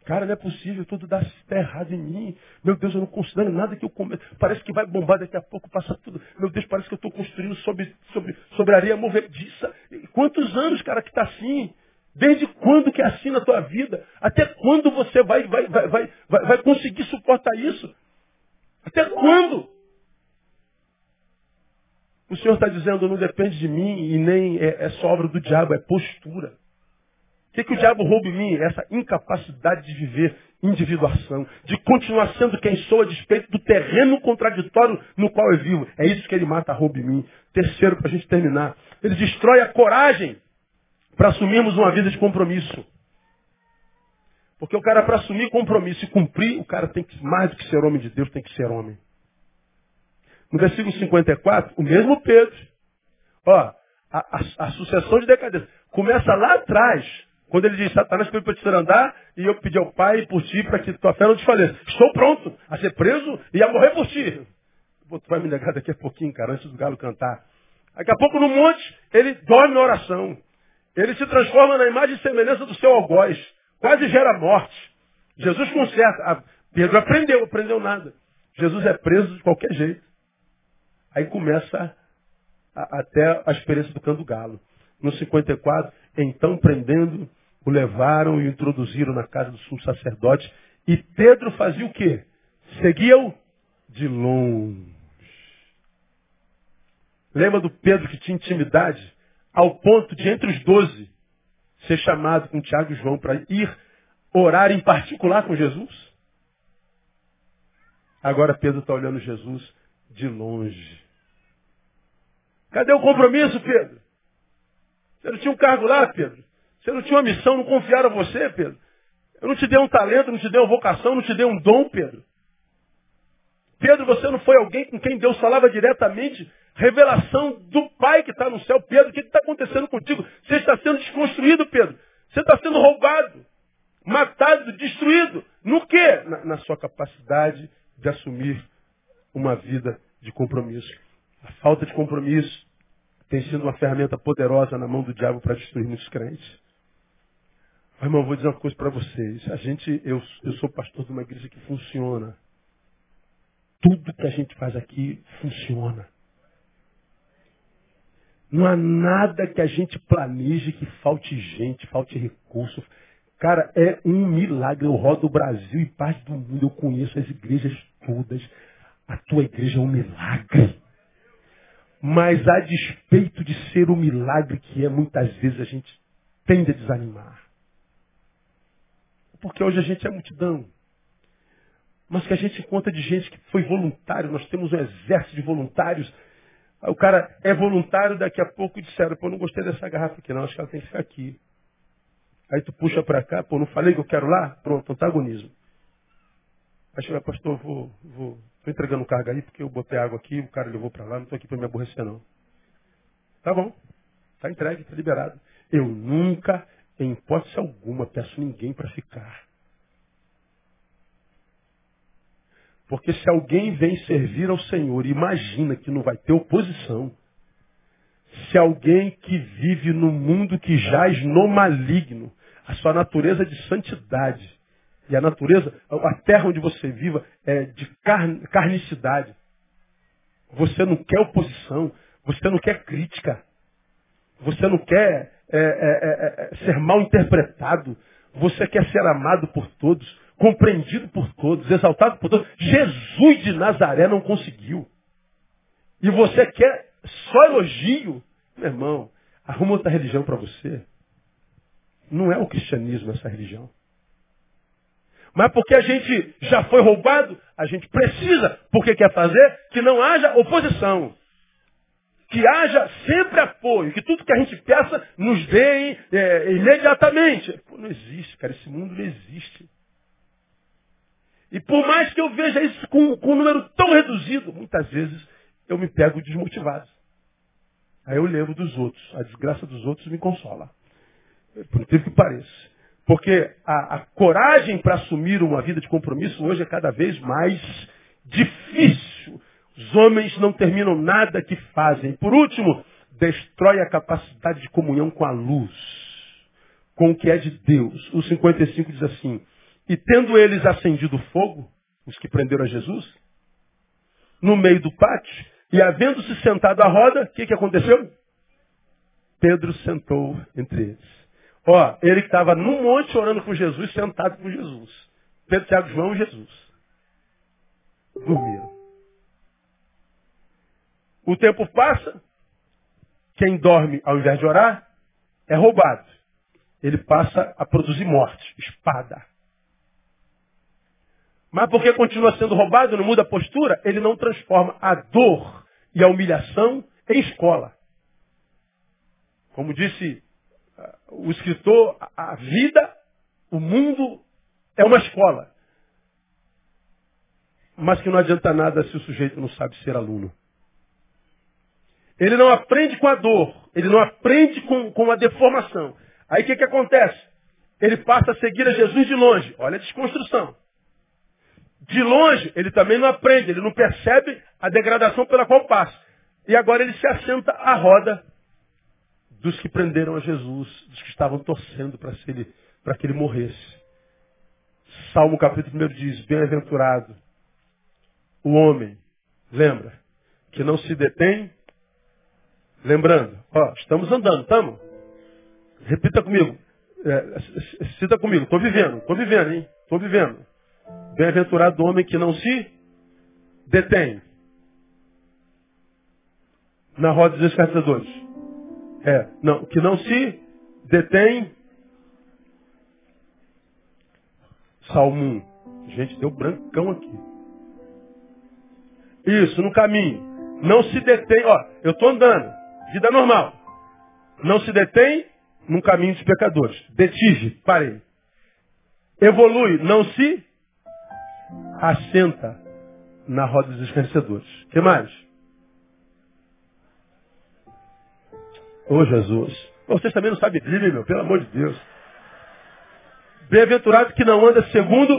Cara, não é possível, tudo dá errado em mim. Meu Deus, eu não considero nada que eu começo. Parece que vai bombar daqui a pouco, passa tudo. Meu Deus, parece que eu estou construindo sobre, sobre, sobre areia movediça. Quantos anos, cara, que está assim? Desde quando que é assim na tua vida? Até quando você vai, vai, vai, vai, vai, vai conseguir suportar isso? Até quando? O Senhor está dizendo, não depende de mim e nem é, é só obra do diabo, é postura. O que, que o diabo rouba em mim? Essa incapacidade de viver individuação, de continuar sendo quem sou a despeito do terreno contraditório no qual eu vivo. É isso que ele mata, rouba em mim. Terceiro, para a gente terminar, ele destrói a coragem para assumirmos uma vida de compromisso. Porque o cara, para assumir compromisso e cumprir, o cara tem que, mais do que ser homem de Deus, tem que ser homem. No versículo 54, o mesmo Pedro. Ó, a, a, a sucessão de decadência. Começa lá atrás, quando ele diz, Satanás pediu para te andar, e eu pedi ao Pai por ti para que tua fé não desfaleça. Estou pronto a ser preso e a morrer por ti. Pô, tu vai me negar daqui a pouquinho, cara, antes do galo cantar. Daqui a pouco no monte, ele dorme na oração. Ele se transforma na imagem e semelhança do seu algoz. Quase gera morte. Jesus conserta. Ah, Pedro aprendeu, aprendeu nada. Jesus é preso de qualquer jeito. Aí começa a, até a experiência do canto galo. No 54, então prendendo, o levaram e o introduziram na casa do sumo sacerdote. E Pedro fazia o quê? Seguia-o de longe. Lembra do Pedro que tinha intimidade? Ao ponto de, entre os doze, ser chamado com Tiago e João para ir orar em particular com Jesus? Agora Pedro está olhando Jesus de longe. Cadê o compromisso, Pedro? Você não tinha um cargo lá, Pedro? Você não tinha uma missão, não confiaram a você, Pedro? Eu não te dei um talento, não te dei uma vocação, não te dei um dom, Pedro. Pedro, você não foi alguém com quem Deus falava diretamente. Revelação do Pai que está no céu. Pedro, o que está acontecendo contigo? Você está sendo desconstruído, Pedro. Você está sendo roubado, matado, destruído. No quê? Na, na sua capacidade de assumir uma vida de compromisso. A falta de compromisso tem sido uma ferramenta poderosa na mão do diabo para destruir muitos crentes. Mas, irmão, eu vou dizer uma coisa para vocês. A gente, eu, eu sou pastor de uma igreja que funciona. Tudo que a gente faz aqui funciona. Não há nada que a gente planeje que falte gente, falte recurso. Cara, é um milagre. Eu rodo o Brasil e parte do mundo. Eu conheço as igrejas todas. A tua igreja é um milagre. Mas a despeito de ser o milagre que é, muitas vezes a gente tende a desanimar. Porque hoje a gente é multidão. Mas que a gente encontra de gente que foi voluntário, nós temos um exército de voluntários. O cara é voluntário, daqui a pouco disseram, pô, não gostei dessa garrafa aqui não, acho que ela tem que ficar aqui. Aí tu puxa para cá, pô, não falei que eu quero lá? Pronto, antagonismo. Aí chega, pastor, vou, vou, Estou entregando carga aí porque eu botei água aqui, o cara levou para lá, não estou aqui para me aborrecer não. Tá bom. Está entregue, está liberado. Eu nunca em hipótese alguma, peço ninguém para ficar. Porque se alguém vem servir ao Senhor, imagina que não vai ter oposição. Se alguém que vive no mundo que jaz no maligno, a sua natureza de santidade, e a natureza, a terra onde você viva é de carnicidade. Você não quer oposição, você não quer crítica, você não quer é, é, é, é ser mal interpretado, você quer ser amado por todos, compreendido por todos, exaltado por todos. Jesus de Nazaré não conseguiu. E você quer só elogio? Meu irmão, arruma outra religião para você. Não é o cristianismo essa religião. Mas porque a gente já foi roubado, a gente precisa, porque quer fazer, que não haja oposição. Que haja sempre apoio, que tudo que a gente peça nos dê é, imediatamente. Pô, não existe, cara, esse mundo não existe. E por mais que eu veja isso com, com um número tão reduzido, muitas vezes eu me pego desmotivado. Aí eu lembro dos outros. A desgraça dos outros me consola. Por incrível que pareça. Porque a, a coragem para assumir uma vida de compromisso hoje é cada vez mais difícil. Os homens não terminam nada que fazem. Por último, destrói a capacidade de comunhão com a luz, com o que é de Deus. O 55 diz assim: E tendo eles acendido fogo, os que prenderam a Jesus, no meio do pátio, e havendo-se sentado à roda, o que, que aconteceu? Pedro sentou entre eles. Ó, ele que estava num monte orando com Jesus, sentado com Jesus. Pedro, Tiago, João e Jesus. Dormiram. O tempo passa, quem dorme ao invés de orar é roubado. Ele passa a produzir morte, espada. Mas porque continua sendo roubado, não muda a postura, ele não transforma a dor e a humilhação em escola. Como disse o escritor, a vida, o mundo é uma escola. Mas que não adianta nada se o sujeito não sabe ser aluno. Ele não aprende com a dor, ele não aprende com, com a deformação. Aí o que, que acontece? Ele passa a seguir a Jesus de longe. Olha a desconstrução. De longe, ele também não aprende, ele não percebe a degradação pela qual passa. E agora ele se assenta à roda dos que prenderam a Jesus, dos que estavam torcendo para ele, que ele morresse. Salmo capítulo 1 diz, bem-aventurado o homem, lembra, que não se detém, lembrando, ó, estamos andando, estamos? Repita comigo, é, cita comigo, estou vivendo, estou vivendo, hein? Estou vivendo. Bem-aventurado o homem que não se detém na roda dos escarnecedores. É, não, que não se detém. Salmo 1. Gente, deu brancão aqui. Isso, no caminho. Não se detém, ó, eu estou andando, vida normal. Não se detém num caminho dos pecadores. Detige, parei. Evolui, não se assenta na roda dos escarnecedores. O que mais? Ô oh, Jesus. Vocês também não sabem Bíblia, meu, pelo amor de Deus. Bem-aventurado que não anda segundo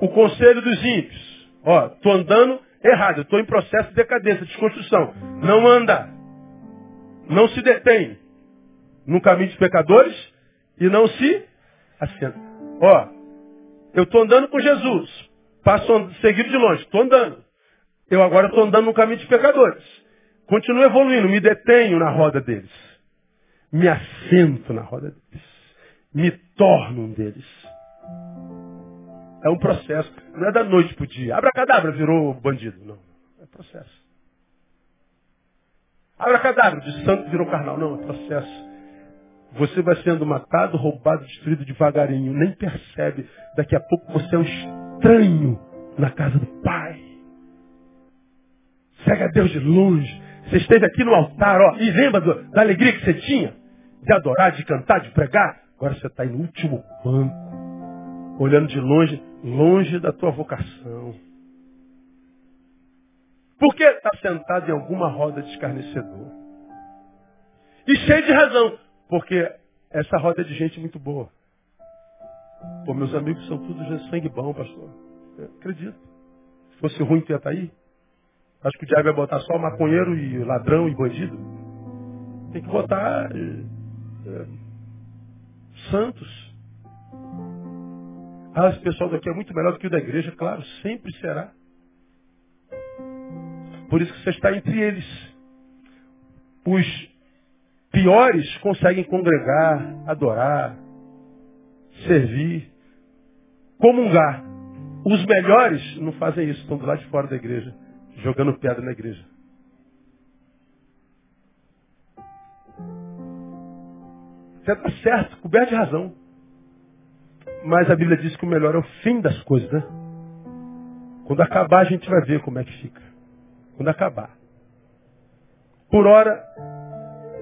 o conselho dos ímpios. Ó, estou andando errado, estou em processo de decadência, de desconstrução. Não anda. Não se detém no caminho dos pecadores e não se assenta. Ó, eu estou andando com Jesus. Passo seguido de longe, estou andando. Eu agora estou andando no caminho dos pecadores. Continuo evoluindo, me detenho na roda deles me assento na roda deles, me torno um deles. É um processo. Não é da noite para o dia. Abracadabra virou bandido. Não. É processo. Abracadabra de santo virou carnal. Não, é processo. Você vai sendo matado, roubado, destruído devagarinho. Nem percebe. Daqui a pouco você é um estranho na casa do Pai. Segue a Deus de longe. Você esteve aqui no altar, ó, e lembra do, da alegria que você tinha? de adorar, de cantar, de pregar. Agora você está no último banco, olhando de longe, longe da tua vocação. Por que está sentado em alguma roda de escarnecedor? E cheio de razão, porque essa roda é de gente muito boa. Pô, meus amigos são todos de sangue bom, pastor. Eu acredito. Se fosse ruim, tu ia estar tá aí? Acho que o diabo ia botar só maconheiro e ladrão e bandido. Tem que botar é, santos. Ah, esse pessoal daqui é muito melhor do que o da igreja. Claro, sempre será. Por isso que você está entre eles. Os piores conseguem congregar, adorar, servir, comungar. Os melhores não fazem isso, estão do lado de fora da igreja, jogando pedra na igreja. Você está certo, coberto de razão. Mas a Bíblia diz que o melhor é o fim das coisas, né? Quando acabar, a gente vai ver como é que fica. Quando acabar. Por hora,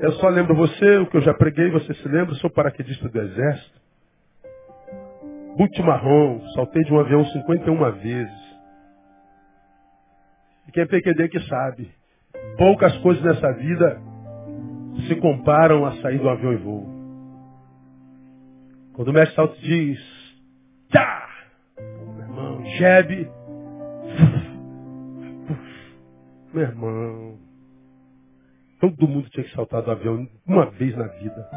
eu só lembro você, o que eu já preguei, você se lembra, sou paraquedista do Exército. Boot marrom, saltei de um avião 51 vezes. E quem é PQD que sabe, poucas coisas nessa vida se comparam a sair do avião e voo. Quando o mestre salto diz, tchá! Meu irmão, jebe. Meu irmão, todo mundo tinha que saltar do avião uma vez na vida.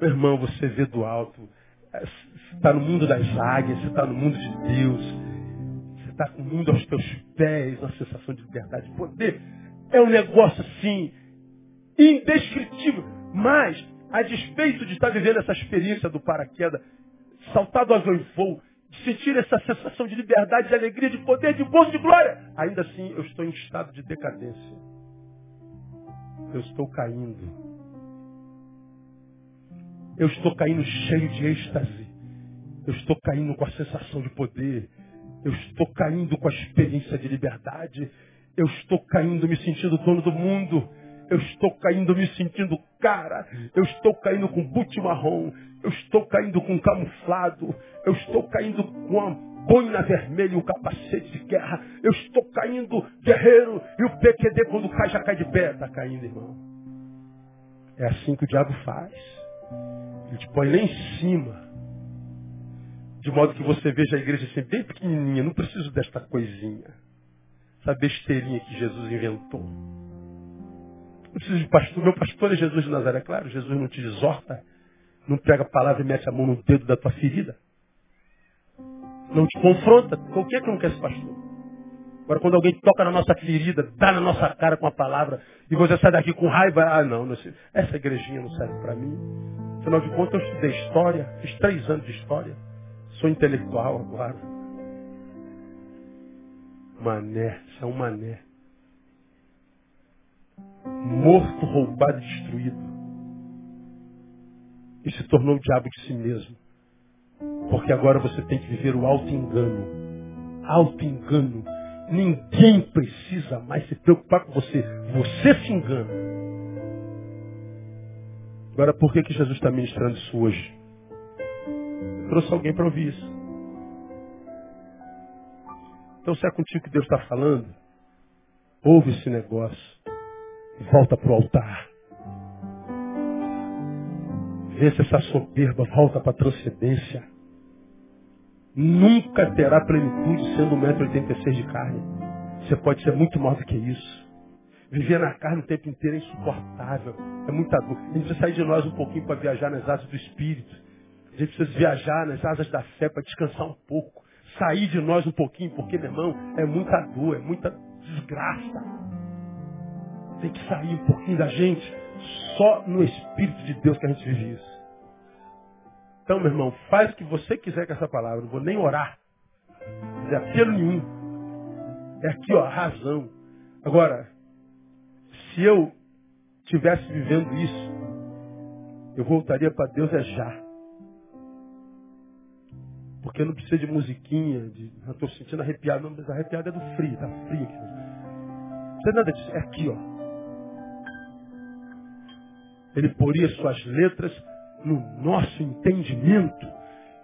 Meu irmão, você vê do alto. Você está no mundo das águias, você está no mundo de Deus. Você está com o mundo aos teus pés, uma sensação de liberdade, de poder. É um negócio assim, indescritível. Mas, a despeito de estar vivendo essa experiência do paraquedas, saltar do avião em voo, sentir essa sensação de liberdade, de alegria, de poder, de gozo, de glória, ainda assim eu estou em estado de decadência. Eu estou caindo. Eu estou caindo cheio de êxtase. Eu estou caindo com a sensação de poder. Eu estou caindo com a experiência de liberdade. Eu estou caindo me sentindo dono do mundo. Eu estou caindo me sentindo cara. Eu estou caindo com boot marrom. Eu estou caindo com camuflado. Eu estou caindo com a boina vermelha e o capacete de guerra. Eu estou caindo guerreiro. E o PQD quando cai já cai de pé. Está caindo, irmão. É assim que o diabo faz. Ele te põe lá em cima. De modo que você veja a igreja assim, bem pequenininha. Não preciso desta coisinha. Essa besteirinha que Jesus inventou. Preciso de pastor. Meu pastor é Jesus de Nazaré. Claro, Jesus não te exorta. Não pega a palavra e mete a mão no dedo da tua ferida. Não te confronta. Qualquer que não quer ser pastor. Agora, quando alguém toca na nossa ferida, dá na nossa cara com a palavra, e você sai daqui com raiva, ah, não, não essa igrejinha não serve para mim. Afinal de contas, eu estudei história, fiz três anos de história. Sou intelectual agora. Mané, isso é um mané. Morto, roubado e destruído. E se tornou o diabo de si mesmo. Porque agora você tem que viver o alto engano. Alto engano. Ninguém precisa mais se preocupar com você. Você se engana. Agora, por que, que Jesus está ministrando isso hoje? Eu trouxe alguém para ouvir isso. Então, se é contigo que Deus está falando, ouve esse negócio volta para o altar. Vê se essa soberba volta para a transcendência. Nunca terá plenitude sendo 1,86m de carne. Você pode ser muito maior do que isso. Viver na carne o tempo inteiro é insuportável. É muita dor. A gente precisa sair de nós um pouquinho para viajar nas asas do Espírito. A gente precisa viajar nas asas da fé para descansar um pouco. Sair de nós um pouquinho, porque, meu irmão, é muita dor, é muita desgraça. Tem que sair um pouquinho da gente. Só no Espírito de Deus que a gente vive isso. Então, meu irmão, faz o que você quiser com essa palavra. Não vou nem orar. Não fazer apelo nenhum. É aqui, ó, a razão. Agora, se eu tivesse vivendo isso, eu voltaria para Deus é já. Porque não precisa de musiquinha, de. Eu estou sentindo arrepiado, não, mas arrepiado é do frio, tá frio aqui. Não precisa nada disso, é aqui, ó. Ele poria suas letras no nosso entendimento.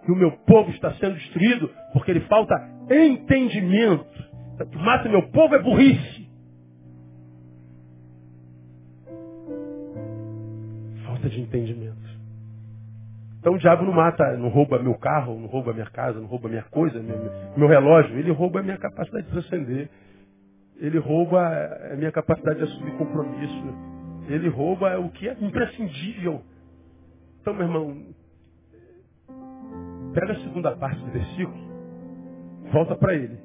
Que o meu povo está sendo destruído porque ele falta entendimento. O que mata meu povo é burrice. Falta de entendimento. Então o diabo não mata, não rouba meu carro, não rouba minha casa, não rouba minha coisa, meu, meu relógio. Ele rouba a minha capacidade de transcender. Ele rouba a minha capacidade de assumir compromisso ele rouba o que é imprescindível. Então, meu irmão, pega a segunda parte do versículo, volta para ele.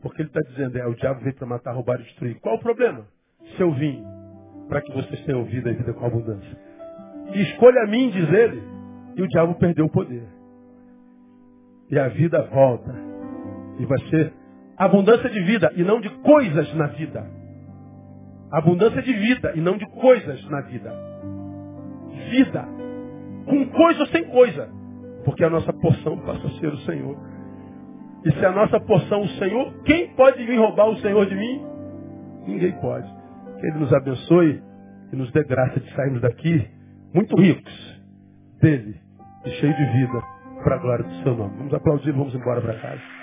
Porque ele está dizendo, é, o diabo veio para matar, roubar e destruir. Qual o problema? Se eu vim para que vocês tenham vida e vida com abundância. E escolha a mim, diz ele, e o diabo perdeu o poder. E a vida volta. E vai ser abundância de vida e não de coisas na vida. Abundância de vida e não de coisas na vida. Vida. Com coisa ou sem coisa. Porque a nossa porção passa a ser o Senhor. E se a nossa porção o Senhor, quem pode vir roubar o Senhor de mim? Ninguém pode. Que Ele nos abençoe e nos dê graça de sairmos daqui muito ricos dele e cheios de vida para a glória do seu nome. Vamos aplaudir, vamos embora para casa.